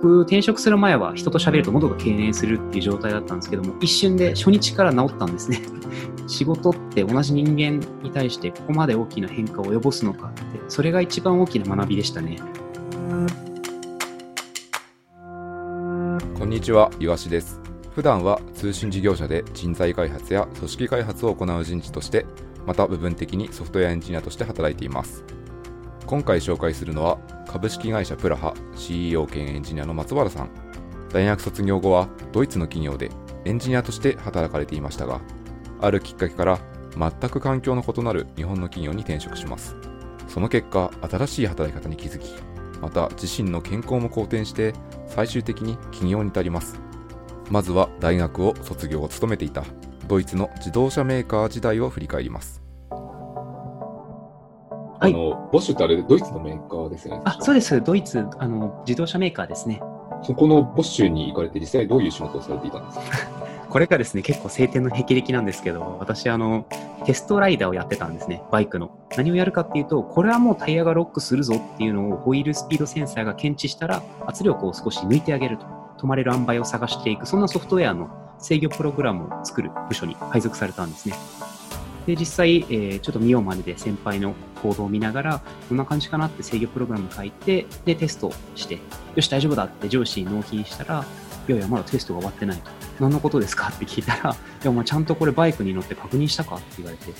僕、転職する前は人と喋ると喉が痙攣するっていう状態だったんですけども、一瞬で初日から治ったんですね。仕事って同じ人間に対してここまで大きな変化を及ぼすのかって、それが一番大きな学びでしたね。こんにちは、岩しです。普段は通信事業者で人材開発や組織開発を行う人事として、また部分的にソフトウェアエンジニアとして働いています。今回紹介するのは株式会社プラハ CEO 兼エンジニアの松原さん。大学卒業後はドイツの企業でエンジニアとして働かれていましたがあるきっかけから全く環境の異なる日本の企業に転職します。その結果新しい働き方に気づきまた自身の健康も好転して最終的に起業に至ります。まずは大学を卒業を務めていたドイツの自動車メーカー時代を振り返ります。あの、ボッシュってあれ、ドイツのメーカーですよね。あ、そうです。ドイツ、あの、自動車メーカーですね。そこのボッシュに行かれて、実際どういう仕事をされていたんですか？これがですね、結構晴天の霹靂なんですけど、私、あの、テストライダーをやってたんですね、バイクの。何をやるかっていうと、これはもうタイヤがロックするぞっていうのをホイールスピードセンサーが検知したら、圧力を少し抜いてあげると。止まれる塩梅を探していく、そんなソフトウェアの制御プログラムを作る部署に配属されたんですね。で、実際、えー、ちょっと見ようまねで先輩の行動を見ながら、こんな感じかなって制御プログラム書いて、で、テストして、よし、大丈夫だって上司に納品したら、いやいや、まだテストが終わってないと。何のことですかって聞いたら、いや、まあちゃんとこれバイクに乗って確認したかって言われて、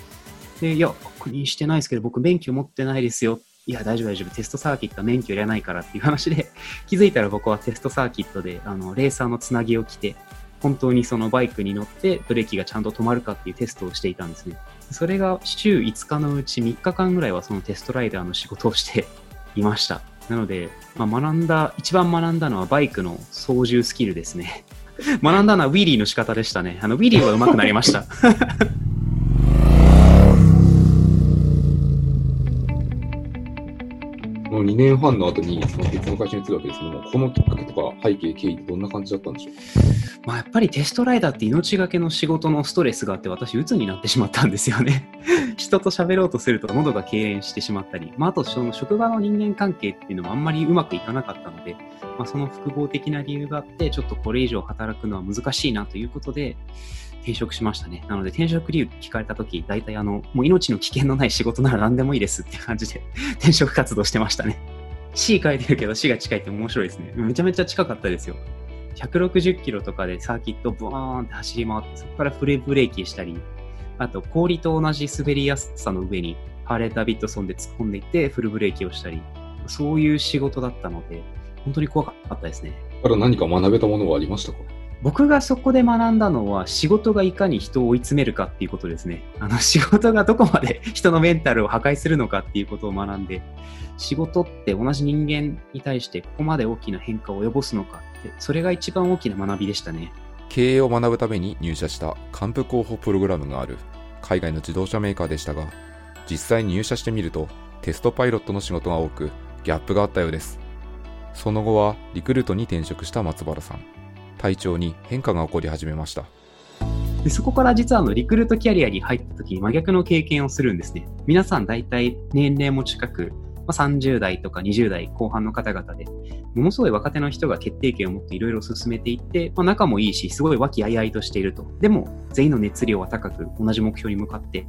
で、いや、確認してないですけど、僕免許持ってないですよ。いや、大丈夫大丈夫。テストサーキットは免許いらないからっていう話で、気づいたら僕はテストサーキットで、あの、レーサーのつなぎを着て、本当にそのバイクに乗ってブレーキがちゃんと止まるかっていうテストをしていたんですね。それが週5日のうち3日間ぐらいはそのテストライダーの仕事をしていました。なので、まあ、学んだ、一番学んだのはバイクの操縦スキルですね。学んだのはウィリーの仕方でしたね。あのウィリーは上手くなりました。の2年半の後にその別の会社に移るわけですけども、このきっかけとか背景、経緯ってどんな感じだったんでしょうまあ、やっぱりテストライダーって命がけの仕事のストレスがあって私鬱になってしまったんですよね。人と喋ろうとすると喉が痙攣してしまったり、まあ、あとその職場の人間関係っていうのもあんまりうまくいかなかったので、まあ、その複合的な理由があってちょっとこれ以上働くのは難しいなということで転職しましたね。なので転職理由聞かれたとき、大体あの、もう命の危険のない仕事なら何でもいいですって感じで 転職活動してましたね。C 書いてるけど C が近いって面白いですね。めちゃめちゃ近かったですよ。160キロとかでサーキットブワーンって走り回って、そこからフレブレーキしたり、あと氷と同じ滑りやすさの上にハーレー・ダビッドソンで突っ込んでいってフルブレーキをしたり、そういう仕事だったので、本当に怖かったですね。から何か学べたものはありましたか？僕がそこで学んだのは仕事がいかに人を追い詰めるかっていうことですね。あの 仕事がどこまで 人のメンタルを破壊するのかっていうことを学んで、仕事って同じ人間に対してここまで大きな変化を及ぼすのかって、それが一番大きな学びでしたね。経営を学ぶために入社した幹部候補プログラムがある海外の自動車メーカーでしたが、実際に入社してみるとテストパイロットの仕事が多くギャップがあったようです。その後はリクルートに転職した松原さん。体調に変化が起こり始めました。でそこから実はあのリクルートキャリアに入った時に真逆の経験をするんですね。皆さん大体年齢も近く、ま、30代とか20代後半の方々でものすごい若手の人が決定権を持っていろいろ進めていって、まあ、仲もいいしすごい和気あいあいとしていると。でも全員の熱量は高く同じ目標に向かって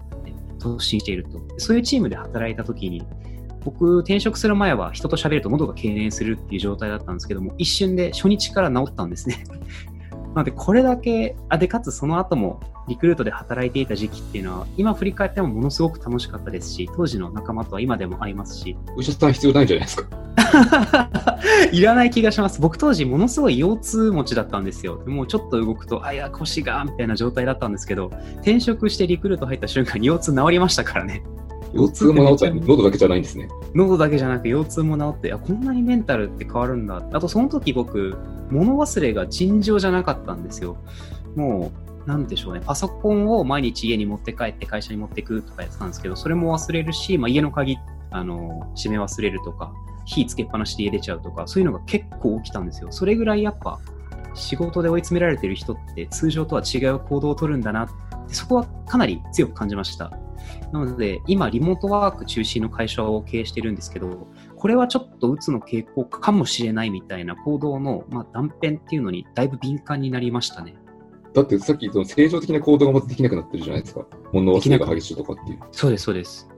突進していると。そういうチームで働いた時に僕、転職する前は人と喋ると喉が痙攣するっていう状態だったんですけども、一瞬で初日から治ったんですね。なので、これだけ、あ、で、かつその後もリクルートで働いていた時期っていうのは、今振り返ってもものすごく楽しかったですし、当時の仲間とは今でも会いますし。お医者さん必要ないんじゃないですか？いらない気がします。僕当時ものすごい腰痛持ちだったんですよ。もうちょっと動くと、あ、いや、腰が、みたいな状態だったんですけど、転職してリクルート入った瞬間に腰痛治りましたからね。腰痛も治っちゃう、喉だけじゃないんですね。喉だけじゃなく腰痛も治って、あ、こんなにメンタルって変わるんだ。あとその時僕、物忘れが尋常じゃなかったんですよ。もう、なんでしょうね、パソコンを毎日家に持って帰って会社に持ってくとかやってたんですけど、それも忘れるし、まあ、家の鍵、あの、閉め忘れるとか、火つけっぱなしで家出ちゃうとか、そういうのが結構起きたんですよ。それぐらいやっぱ、仕事で追い詰められてる人って通常とは違う行動をとるんだなって、そこはかなり強く感じました。なので、今、リモートワーク中心の会社を経営してるんですけど、これはちょっとうつの傾向かもしれないみたいな行動の、まあ、断片っていうのにだいぶ敏感になりましたね。だってさっきその正常的な行動がまずできなくなってるじゃないですか。物忘れが激しいとかっていう。そうです、そうです。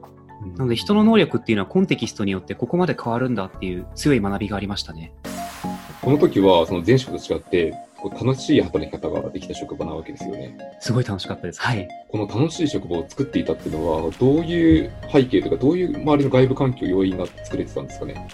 なので、人の能力っていうのはコンテキストによってここまで変わるんだっていう強い学びがありましたね。この時はその前職と違って、こう楽しい働き方ができた職場なわけですよね。すごい楽しかったです。はい。この楽しい職場を作っていたっていうのは、どういう背景とか、どういう周りの外部環境、要因が作れてたんですかね？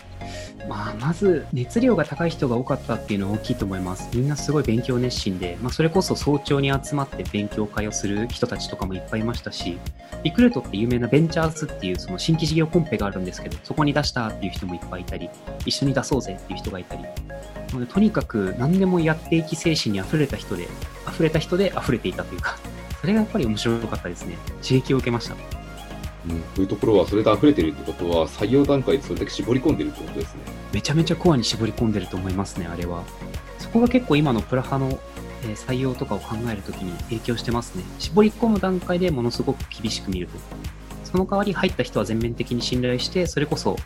まあ、まず熱量が高い人が多かったっていうのは大きいと思います。みんなすごい勉強熱心で、まあ、それこそ早朝に集まって勉強会をする人たちとかもいっぱいいましたし、リクルートって有名なベンチャーズっていうその新規事業コンペがあるんですけど、そこに出したっていう人もいっぱいいたり、一緒に出そうぜっていう人がいたり、とにかく何でもやっていき精神に溢れた人で、溢れた人で溢れていたというか、それがやっぱり面白かったですね。刺激を受けました。うん、というところは、それで溢れてるってことは、採用段階でそれだけ絞り込んでるってことですね。めちゃめちゃコアに絞り込んでると思いますね、あれは。そこが結構今のプラハの、えー採用とかを考えるときに影響してますね。絞り込む段階でものすごく厳しく見ると。その代わり入った人は全面的に信頼して、それこそ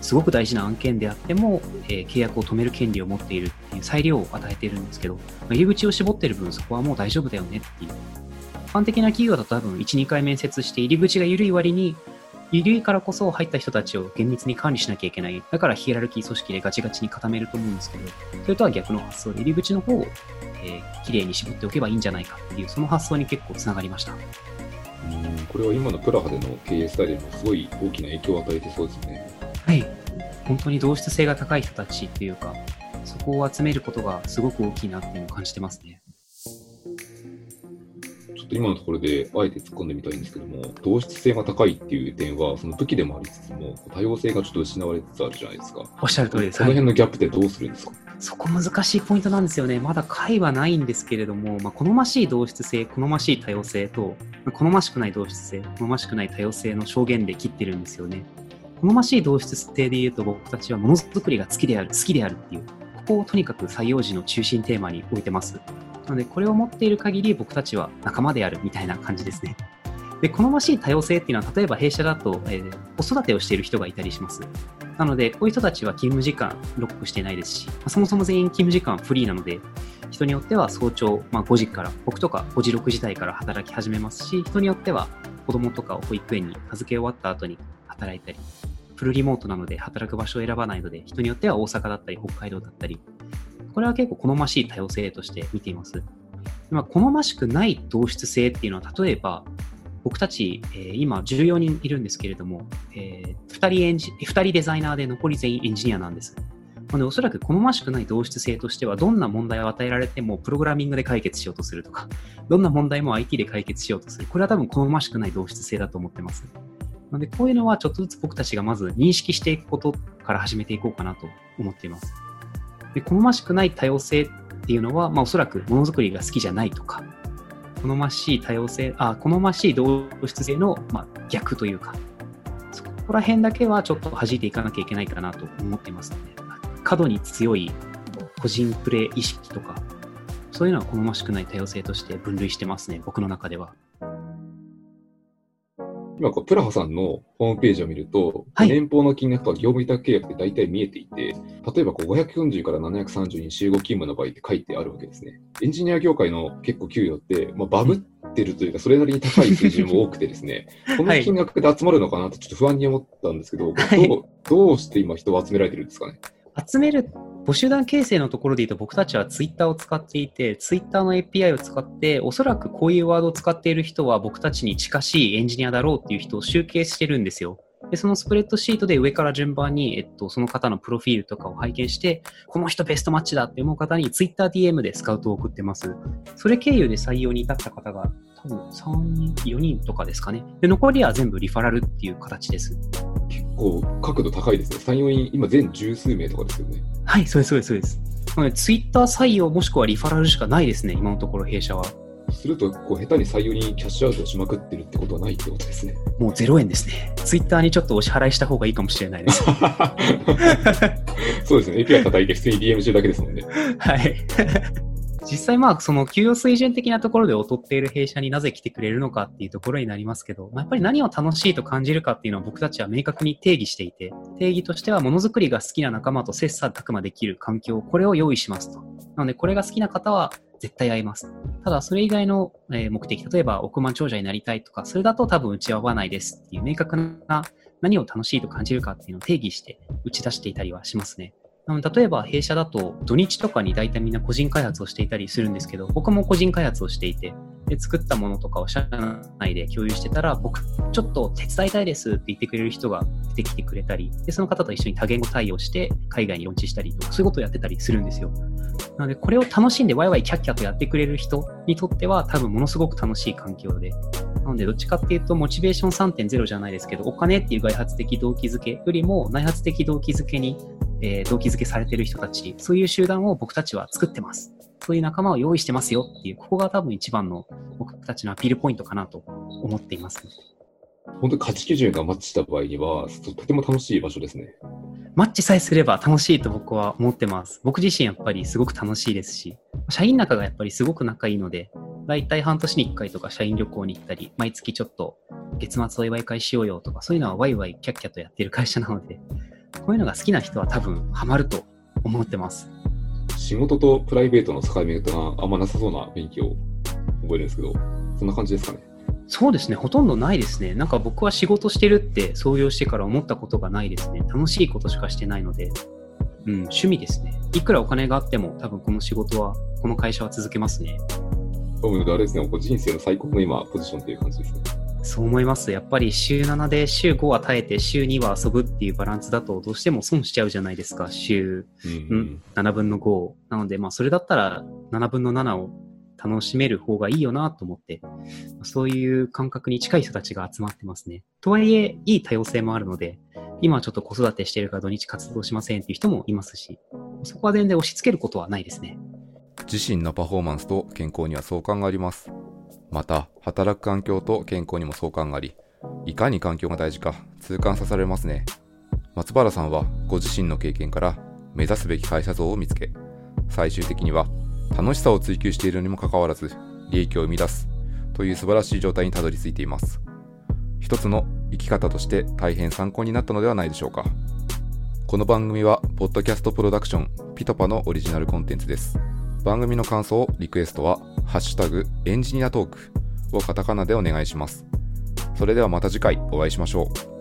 すごく大事な案件であっても、えー契約を止める権利を持っている裁量を与えているんですけど、まあ入り口を絞ってる分そこはもう大丈夫だよねっていう。一般的な企業だと多分1、2回面接して入り口が緩い割に緩いからこそ入った人たちを厳密に管理しなきゃいけない。だからヒエラルキー組織でガチガチに固めると思うんですけど、それとは逆の発想で入り口の方を、えー、綺麗に絞っておけばいいんじゃないかっていう、その発想に結構つながりました。うん、これは今のプラハでの経営スタイルにもすごい大きな影響を与えてそうですね。はい。本当に同質性が高い人たちっていうか、そこを集めることがすごく大きいなっていうのを感じてますね。ちょっと今のところであえて突っ込んでみたいんですけども、同質性が高いっていう点は、その武器でもありつつも、多様性がちょっと失われつつあるじゃないですか。おっしゃる通りです。そのはい辺のギャップってどうするんですか、そこ難しいポイントなんですよね。まだ解はないんですけれども、まあ、好ましい同質性、好ましい多様性と、まあ好ましくない同質性、好ましくない多様性の証言で切ってるんですよね。好ましい同質性で言うと、僕たちはものづくりが好きである、好きであるっていう、こをとにかく採用時の中心テーマに置いてます。なので、これを持っている限り僕たちは仲間であるみたいな感じですね。で、好ましい多様性っていうのは、例えば弊社だと、えー子育てをしている人がいたりします。なので、こういう人たちは勤務時間ロックしてないですし、まあそもそも全員勤務時間フリーなので、人によっては早朝、まあ、5時から、僕とか5時、6時台から働き始めますし、人によっては子供とかを保育園に預け終わった後に働いたり、フルリモートなので働く場所を選ばないので、人によっては大阪だったり北海道だったり、これは結構好ましい多様性として見ています。まあ、好ましくない同質性っていうのは、例えば、僕たち、えー今14人いるんですけれども、えー2人エンジ、2人デザイナーで残り全員エンジニアなんです。なので、おそらく好ましくない同質性としては、どんな問題を与えられても、プログラミングで解決しようとするとか、どんな問題も IT で解決しようとする。これは多分好ましくない同質性だと思ってます。なので、こういうのはちょっとずつ僕たちがまず認識していくことから始めていこうかなと思っています。で、好ましくない多様性っていうのは、まあおそらくものづくりが好きじゃないとか、好ましい多様性、あ、好ましい同質性の、まあ、逆というか、そこら辺だけはちょっと弾いていかなきゃいけないかなと思っていますので、過度に強い個人プレイ意識とか、そういうのは好ましくない多様性として分類してますね、僕の中では。今こう、プラハさんのホームページを見ると、はい年俸の金額とか業務委託契約って大体見えていて、例えばこう540から730に集合勤務の場合って書いてあるわけですね。エンジニア業界の結構給与って、まあ、バブってるというか、それなりに高い水準も多くてですね、この金額で集まるのかなってちょっと不安に思ったんですけど、はいどうどうして今人を集められてるんですかね？集める募集団形成のところで言うと僕たちはツイッターを使っていて、ツイッターの API を使って、おそらくこういうワードを使っている人は僕たちに近しいエンジニアだろうっていう人を集計してるんですよ。で、そのスプレッドシートで上から順番に、えっと、その方のプロフィールとかを拝見して、この人ベストマッチだって思う方に TwitterDM でスカウトを送ってます。それ経由で採用に至った方が多分3人、4人とかですかね。で、残りは全部リファラルっていう形です。結構角度高いですね。3、4人、今全十数名とかですよね。はい、そうです、そうです、そうです。なので、ツイッター採用もしくはリファラルしかないですね、今のところ弊社は。すると、こう下手に採用にキャッシュアウトしまくってるってことはないってことですね。もう0円ですね。ツイッターにちょっとお支払いした方がいいかもしれないです。そうですね。API 叩いて普通に DM してるだけですもんね。はい。実際まあその給与水準的なところで劣っている弊社になぜ来てくれるのかっていうところになりますけど、まあ、やっぱり何を楽しいと感じるかっていうのは僕たちは明確に定義していて、定義としてはものづくりが好きな仲間と切磋琢磨できる環境、これを用意しますと。なのでこれが好きな方は絶対会います。ただそれ以外の目的、例えば億万長者になりたいとか、それだと多分打ち合わないですっていう明確な何を楽しいと感じるかっていうのを定義して打ち出していたりはしますね。例えば弊社だと土日とかに大体みんな個人開発をしていたりするんですけど、僕も個人開発をしていて、で作ったものとかを社内で共有してたら、僕ちょっと手伝いたいですって言ってくれる人が出てきてくれたり、でその方と一緒に多言語対応して海外にローンチしたりとか、そういうことをやってたりするんですよ。なので、これを楽しんでワイワイキャッキャとやってくれる人にとっては多分ものすごく楽しい環境で、なので、どっちかっていうと、モチベーション3.0じゃないですけど、お金っていう外発的動機づけよりも内発的動機づけにえー、動機づけされてる人たち、そういう集団を僕たちは作ってます。そういう仲間を用意してますよっていう、ここが多分一番の僕たちのアピールポイントかなと思っています、本当に価値基準がマッチした場合には、とても楽しい場所ですね。マッチさえすれば楽しいと僕は思ってます。僕自身やっぱりすごく楽しいですし、社員仲がやっぱりすごく仲いいので、だいたい半年に1回とか社員旅行に行ったり、毎月ちょっと月末お祝い会しようよとか、そういうのはワイワイキャッキャとやってる会社なので、こういうのが好きな人は多分ハマると思ってます。仕事とプライベートの境目があんまなさそうな雰囲気を覚えるんですけど、そんな感じですかね。そうですね、ほとんどないですね。なんか僕は仕事してるって創業してから思ったことがないですね。楽しいことしかしてないので、うん、趣味ですね。いくらお金があっても多分この仕事は、この会社は続けますね。多分あれですね、人生の最高の今、ポジションっていう感じですね。そう思います。やっぱり週7で週5は耐えて週2は遊ぶっていうバランスだとどうしても損しちゃうじゃないですか。週、うん、7分の5。なので、まあそれだったら7分の7を楽しめる方がいいよなと思って、そういう感覚に近い人たちが集まってますね。とはいえ、いい多様性もあるので、今はちょっと子育てしてるから土日活動しませんっていう人もいますし、そこは全然押し付けることはないですね。自身のパフォーマンスと健康には相関があります。また、働く環境と健康にも相関があり、いかに環境が大事か痛感さされますね。松原さんはご自身の経験から目指すべき会社像を見つけ、最終的には楽しさを追求しているにもかかわらず、利益を生み出すという素晴らしい状態にたどり着いています。一つの生き方として大変参考になったのではないでしょうか。この番組は、ポッドキャストプロダクション、ピトパのオリジナルコンテンツです。番組の感想、リクエストは、ハッシュタグエンジニアトークをカタカナでお願いします。それではまた次回お会いしましょう。